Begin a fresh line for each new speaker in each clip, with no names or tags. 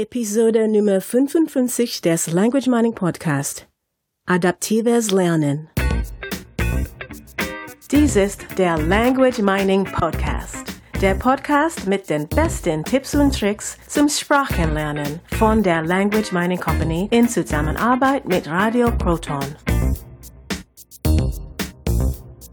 Episode Nummer 55 des Language Mining Podcast. Adaptives Lernen. Dies ist der Language Mining Podcast. Der Podcast mit den besten Tipps und Tricks zum Sprachenlernen von der Language Mining Company in Zusammenarbeit mit Radio Proton.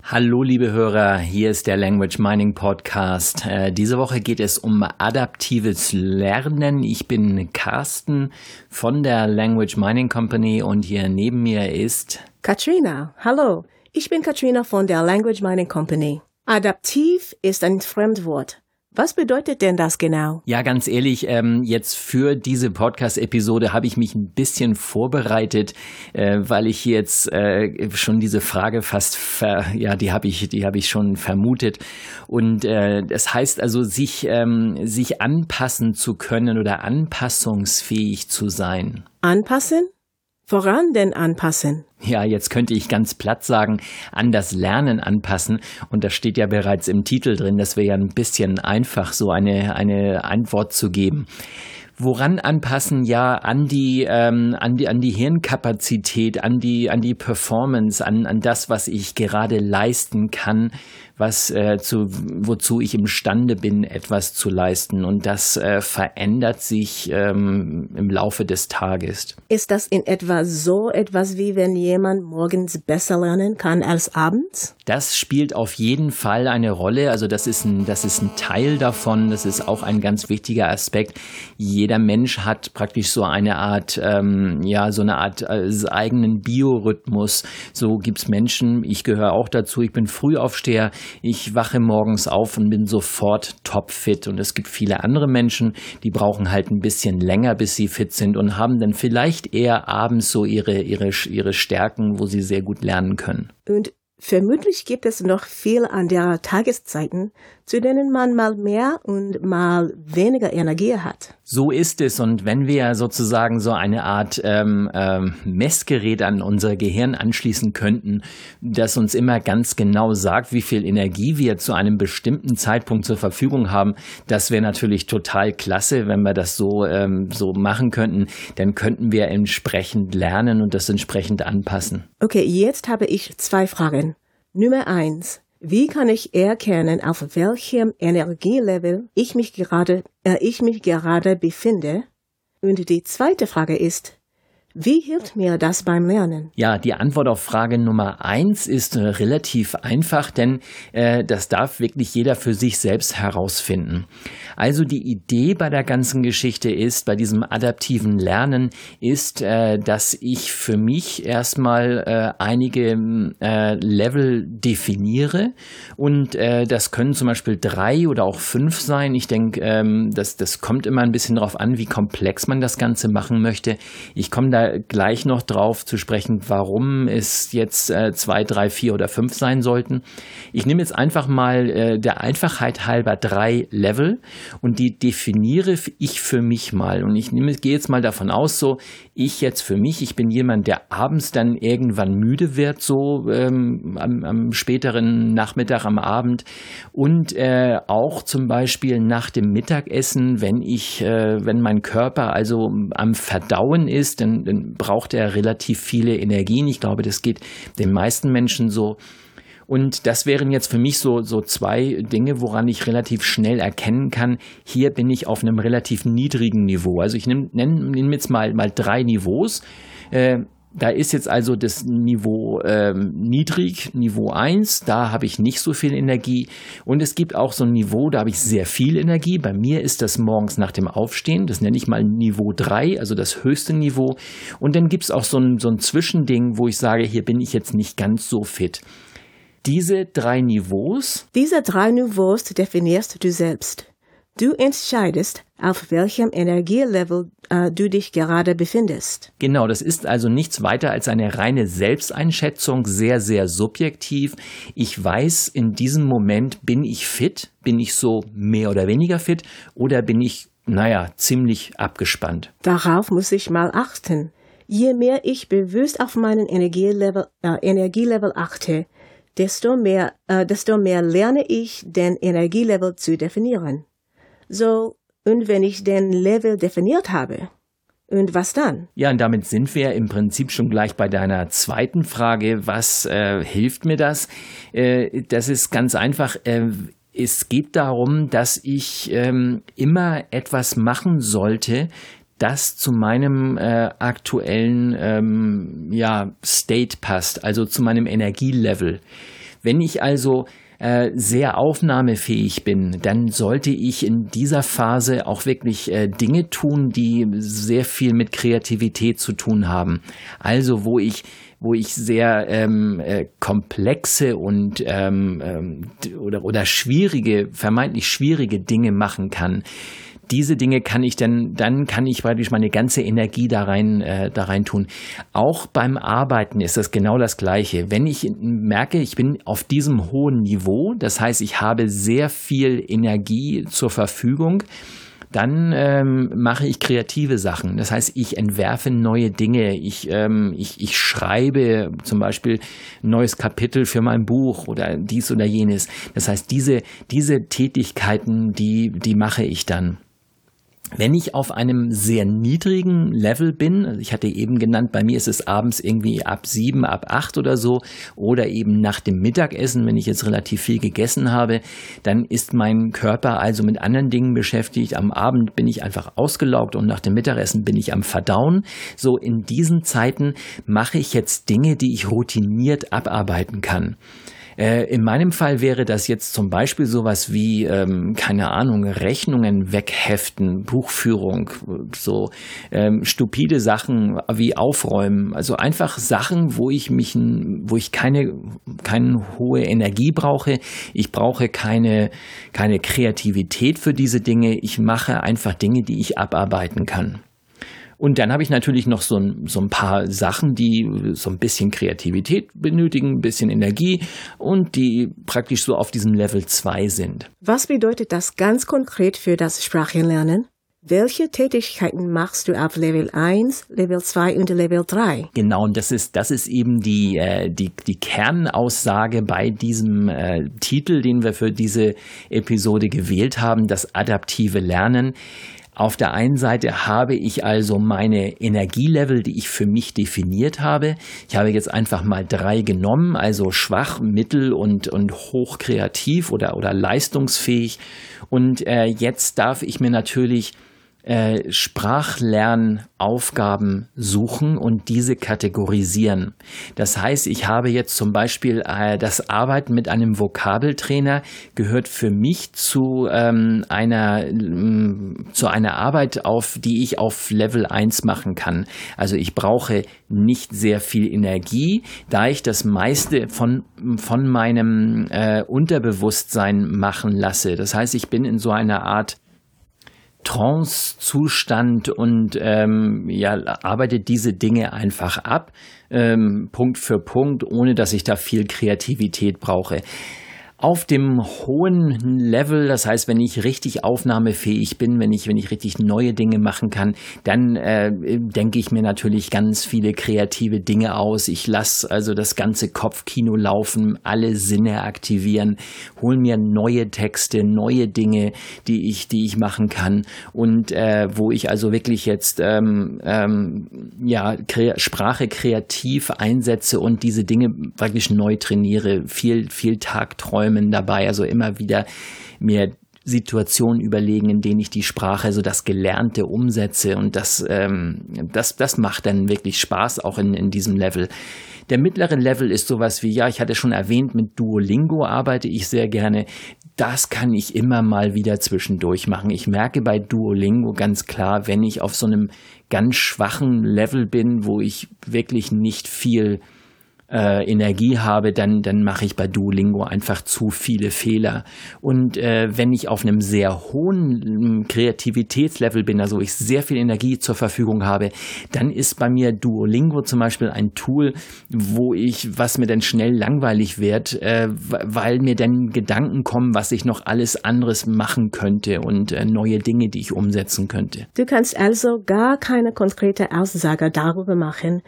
Hallo liebe Hörer, hier ist der Language Mining Podcast. Äh, diese Woche geht es um adaptives Lernen. Ich bin Carsten von der Language Mining Company und hier neben mir ist
Katrina. Hallo, ich bin Katrina von der Language Mining Company. Adaptiv ist ein Fremdwort. Was bedeutet denn das genau?
Ja, ganz ehrlich, ähm, jetzt für diese Podcast-Episode habe ich mich ein bisschen vorbereitet, äh, weil ich jetzt äh, schon diese Frage fast, ver, ja, die habe ich, die habe ich schon vermutet. Und äh, das heißt also, sich ähm, sich anpassen zu können oder anpassungsfähig zu sein.
Anpassen? Woran denn anpassen?
Ja, jetzt könnte ich ganz platt sagen, an das Lernen anpassen. Und das steht ja bereits im Titel drin. Das wäre ja ein bisschen einfach, so eine, eine Antwort zu geben. Woran anpassen? Ja, an die, ähm, an die, an die Hirnkapazität, an die, an die Performance, an, an das, was ich gerade leisten kann, was äh, zu, wozu ich imstande bin, etwas zu leisten. Und das äh, verändert sich ähm, im Laufe des Tages.
Ist das in etwa so etwas wie wenn jemand morgens besser lernen kann als abends?
Das spielt auf jeden Fall eine Rolle. Also das ist ein, das ist ein Teil davon. Das ist auch ein ganz wichtiger Aspekt. Jeder Mensch hat praktisch so eine Art, ähm, ja, so eine Art äh, eigenen Biorhythmus. So gibt's Menschen. Ich gehöre auch dazu. Ich bin Frühaufsteher. Ich wache morgens auf und bin sofort topfit. Und es gibt viele andere Menschen, die brauchen halt ein bisschen länger, bis sie fit sind und haben dann vielleicht eher abends so ihre, ihre, ihre Stärken, wo sie sehr gut lernen können.
Und vermutlich gibt es noch viel an der Tageszeiten, zu denen man mal mehr und mal weniger Energie hat.
So ist es. Und wenn wir sozusagen so eine Art ähm, ähm, Messgerät an unser Gehirn anschließen könnten, das uns immer ganz genau sagt, wie viel Energie wir zu einem bestimmten Zeitpunkt zur Verfügung haben, das wäre natürlich total klasse, wenn wir das so, ähm, so machen könnten. Dann könnten wir entsprechend lernen und das entsprechend anpassen.
Okay, jetzt habe ich zwei Fragen. Nummer eins. Wie kann ich erkennen, auf welchem Energielevel ich mich gerade, äh, ich mich gerade befinde? Und die zweite Frage ist, wie hilft mir das beim Lernen?
Ja, die Antwort auf Frage Nummer eins ist äh, relativ einfach, denn äh, das darf wirklich jeder für sich selbst herausfinden. Also die Idee bei der ganzen Geschichte ist, bei diesem adaptiven Lernen, ist, äh, dass ich für mich erstmal äh, einige äh, Level definiere und das können zum Beispiel drei oder auch fünf sein. Ich denke, ähm, das, das kommt immer ein bisschen darauf an, wie komplex man das Ganze machen möchte. Ich komme da gleich noch drauf zu sprechen, warum es jetzt äh, zwei, drei, vier oder fünf sein sollten. Ich nehme jetzt einfach mal äh, der Einfachheit halber drei Level und die definiere ich für mich mal. Und ich nehme, gehe jetzt mal davon aus, so ich jetzt für mich, ich bin jemand, der abends dann irgendwann müde wird, so ähm, am, am späteren Nachmittag, am Abend und äh, auch zum Beispiel nach dem Mittagessen, wenn ich, äh, wenn mein Körper also am Verdauen ist, dann, dann braucht er relativ viele Energien. Ich glaube, das geht den meisten Menschen so. Und das wären jetzt für mich so, so zwei Dinge, woran ich relativ schnell erkennen kann, hier bin ich auf einem relativ niedrigen Niveau. Also ich nehme nehm jetzt mal, mal drei Niveaus. Äh, da ist jetzt also das Niveau ähm, niedrig, Niveau 1, da habe ich nicht so viel Energie. Und es gibt auch so ein Niveau, da habe ich sehr viel Energie. Bei mir ist das morgens nach dem Aufstehen, das nenne ich mal Niveau 3, also das höchste Niveau. Und dann gibt es auch so ein, so ein Zwischending, wo ich sage, hier bin ich jetzt nicht ganz so fit. Diese drei Niveaus.
Diese drei Niveaus definierst du selbst. Du entscheidest, auf welchem Energielevel äh, du dich gerade befindest.
Genau, das ist also nichts weiter als eine reine Selbsteinschätzung, sehr, sehr subjektiv. Ich weiß, in diesem Moment bin ich fit, bin ich so mehr oder weniger fit oder bin ich, naja, ziemlich abgespannt.
Darauf muss ich mal achten. Je mehr ich bewusst auf meinen Energielevel, äh, Energielevel achte, desto mehr, äh, desto mehr lerne ich, den Energielevel zu definieren. So, Und wenn ich den Level definiert habe, und was dann?
Ja, und damit sind wir im Prinzip schon gleich bei deiner zweiten Frage. Was äh, hilft mir das? Äh, das ist ganz einfach. Äh, es geht darum, dass ich ähm, immer etwas machen sollte, das zu meinem äh, aktuellen ähm, ja, State passt, also zu meinem Energielevel. Wenn ich also äh, sehr aufnahmefähig bin, dann sollte ich in dieser Phase auch wirklich äh, Dinge tun, die sehr viel mit Kreativität zu tun haben. Also wo ich wo ich sehr ähm, äh, komplexe und ähm, ähm, oder, oder schwierige, vermeintlich schwierige Dinge machen kann diese Dinge kann ich dann, dann kann ich praktisch meine ganze Energie da rein, äh, da rein tun. Auch beim Arbeiten ist das genau das Gleiche. Wenn ich merke, ich bin auf diesem hohen Niveau, das heißt, ich habe sehr viel Energie zur Verfügung, dann ähm, mache ich kreative Sachen. Das heißt, ich entwerfe neue Dinge. Ich, ähm, ich, ich schreibe zum Beispiel ein neues Kapitel für mein Buch oder dies oder jenes. Das heißt, diese, diese Tätigkeiten, die, die mache ich dann. Wenn ich auf einem sehr niedrigen Level bin, also ich hatte eben genannt, bei mir ist es abends irgendwie ab sieben, ab acht oder so, oder eben nach dem Mittagessen, wenn ich jetzt relativ viel gegessen habe, dann ist mein Körper also mit anderen Dingen beschäftigt. Am Abend bin ich einfach ausgelaugt und nach dem Mittagessen bin ich am Verdauen. So in diesen Zeiten mache ich jetzt Dinge, die ich routiniert abarbeiten kann. Äh, in meinem Fall wäre das jetzt zum Beispiel sowas wie, ähm, keine Ahnung, Rechnungen wegheften, Buchführung, so ähm, stupide Sachen wie Aufräumen. Also einfach Sachen, wo ich mich, wo ich keine, keine hohe Energie brauche. Ich brauche keine, keine Kreativität für diese Dinge. Ich mache einfach Dinge, die ich abarbeiten kann. Und dann habe ich natürlich noch so ein, so ein paar Sachen, die so ein bisschen Kreativität benötigen, ein bisschen Energie und die praktisch so auf diesem Level 2 sind.
Was bedeutet das ganz konkret für das Sprachenlernen? Welche Tätigkeiten machst du auf Level 1, Level 2 und Level 3?
Genau, und das ist, das ist eben die, äh, die, die Kernaussage bei diesem äh, Titel, den wir für diese Episode gewählt haben, das adaptive Lernen. Auf der einen Seite habe ich also meine Energielevel, die ich für mich definiert habe. Ich habe jetzt einfach mal drei genommen, also schwach, mittel und, und hochkreativ oder, oder leistungsfähig. Und äh, jetzt darf ich mir natürlich äh, Sprachlernaufgaben suchen und diese kategorisieren. Das heißt, ich habe jetzt zum Beispiel äh, das Arbeiten mit einem Vokabeltrainer gehört für mich zu ähm, einer äh, zu einer Arbeit auf, die ich auf Level 1 machen kann. Also ich brauche nicht sehr viel Energie, da ich das meiste von, von meinem äh, Unterbewusstsein machen lasse. Das heißt, ich bin in so einer Art Trance-Zustand und ähm, ja, arbeitet diese Dinge einfach ab, ähm, Punkt für Punkt, ohne dass ich da viel Kreativität brauche auf dem hohen Level, das heißt, wenn ich richtig aufnahmefähig bin, wenn ich, wenn ich richtig neue Dinge machen kann, dann äh, denke ich mir natürlich ganz viele kreative Dinge aus. Ich lasse also das ganze Kopfkino laufen, alle Sinne aktivieren, hole mir neue Texte, neue Dinge, die ich, die ich machen kann und äh, wo ich also wirklich jetzt ähm, ähm, ja Kre Sprache kreativ einsetze und diese Dinge praktisch neu trainiere, viel viel Tagträume Träumen dabei, also immer wieder mir Situationen überlegen, in denen ich die Sprache, so das Gelernte umsetze und das, ähm, das, das macht dann wirklich Spaß auch in, in diesem Level. Der mittlere Level ist sowas wie, ja, ich hatte schon erwähnt, mit Duolingo arbeite ich sehr gerne. Das kann ich immer mal wieder zwischendurch machen. Ich merke bei Duolingo ganz klar, wenn ich auf so einem ganz schwachen Level bin, wo ich wirklich nicht viel äh, Energie habe, dann, dann mache ich bei Duolingo einfach zu viele Fehler. Und äh, wenn ich auf einem sehr hohen ähm, Kreativitätslevel bin, also ich sehr viel Energie zur Verfügung habe, dann ist bei mir Duolingo zum Beispiel ein Tool, wo ich, was mir dann schnell langweilig wird, äh, weil mir dann Gedanken kommen, was ich noch alles anderes machen könnte und äh, neue Dinge, die ich umsetzen könnte.
Du kannst also gar keine konkrete Aussage darüber machen,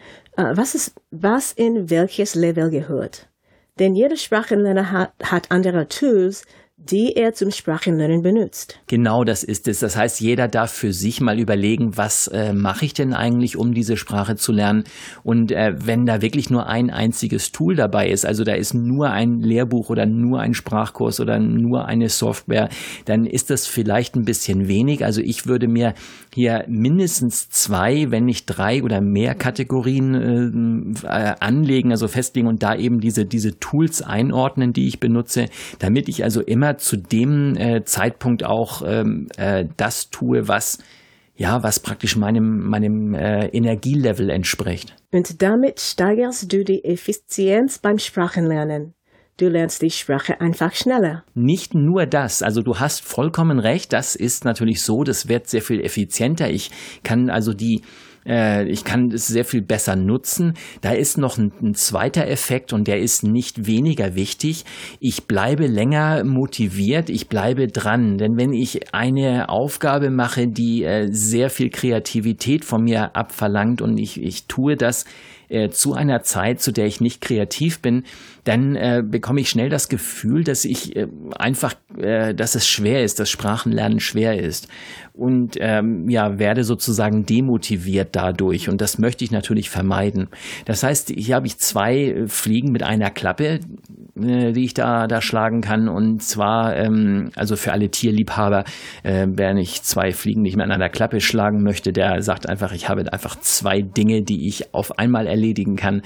was, ist, was in welches Level gehört. Denn jeder Sprachenlerner hat, hat andere Tools, die er zum Sprachenlernen benutzt.
Genau das ist es. Das heißt, jeder darf für sich mal überlegen, was äh, mache ich denn eigentlich, um diese Sprache zu lernen. Und äh, wenn da wirklich nur ein einziges Tool dabei ist, also da ist nur ein Lehrbuch oder nur ein Sprachkurs oder nur eine Software, dann ist das vielleicht ein bisschen wenig. Also ich würde mir hier mindestens zwei, wenn nicht drei oder mehr Kategorien äh, äh anlegen, also festlegen und da eben diese, diese Tools einordnen, die ich benutze, damit ich also immer immer zu dem äh, Zeitpunkt auch ähm, äh, das tue, was ja, was praktisch meinem, meinem äh, Energielevel entspricht.
Und damit steigerst du die Effizienz beim Sprachenlernen. Du lernst die Sprache einfach schneller.
Nicht nur das, also du hast vollkommen recht, das ist natürlich so, das wird sehr viel effizienter. Ich kann also die äh, ich kann es sehr viel besser nutzen. Da ist noch ein, ein, zweiter Effekt und der ist nicht weniger wichtig. Ich bleibe länger motiviert, ich bleibe dran. Denn wenn ich eine Aufgabe mache, die äh, sehr viel Kreativität von mir abverlangt und ich, ich tue das äh, zu einer Zeit, zu der ich nicht kreativ bin, dann äh, bekomme ich schnell das Gefühl, dass ich äh, einfach, äh, dass es schwer ist, dass Sprachenlernen schwer ist. Und ähm, ja werde sozusagen demotiviert dadurch. Und das möchte ich natürlich vermeiden. Das heißt, hier habe ich zwei Fliegen mit einer Klappe, äh, die ich da da schlagen kann. Und zwar ähm, also für alle Tierliebhaber, äh, wer nicht zwei Fliegen nicht an einer Klappe schlagen möchte, der sagt einfach, ich habe einfach zwei Dinge, die ich auf einmal erledigen kann.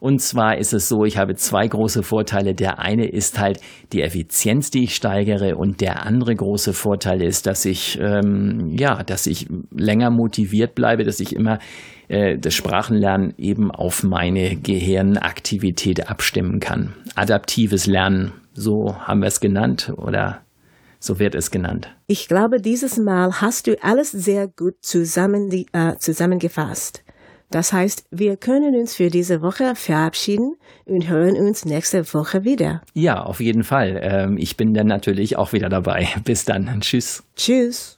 Und zwar ist es so, ich habe zwei große Vorteile. Der eine ist halt die Effizienz, die ich steigere, und der andere große Vorteil ist, dass ich ähm, ja, dass ich länger motiviert bleibe, dass ich immer äh, das Sprachenlernen eben auf meine Gehirnaktivität abstimmen kann. Adaptives Lernen, so haben wir es genannt oder so wird es genannt.
Ich glaube, dieses Mal hast du alles sehr gut zusammen, äh, zusammengefasst. Das heißt, wir können uns für diese Woche verabschieden und hören uns nächste Woche wieder.
Ja, auf jeden Fall. Ähm, ich bin dann natürlich auch wieder dabei. Bis dann. Tschüss.
Tschüss.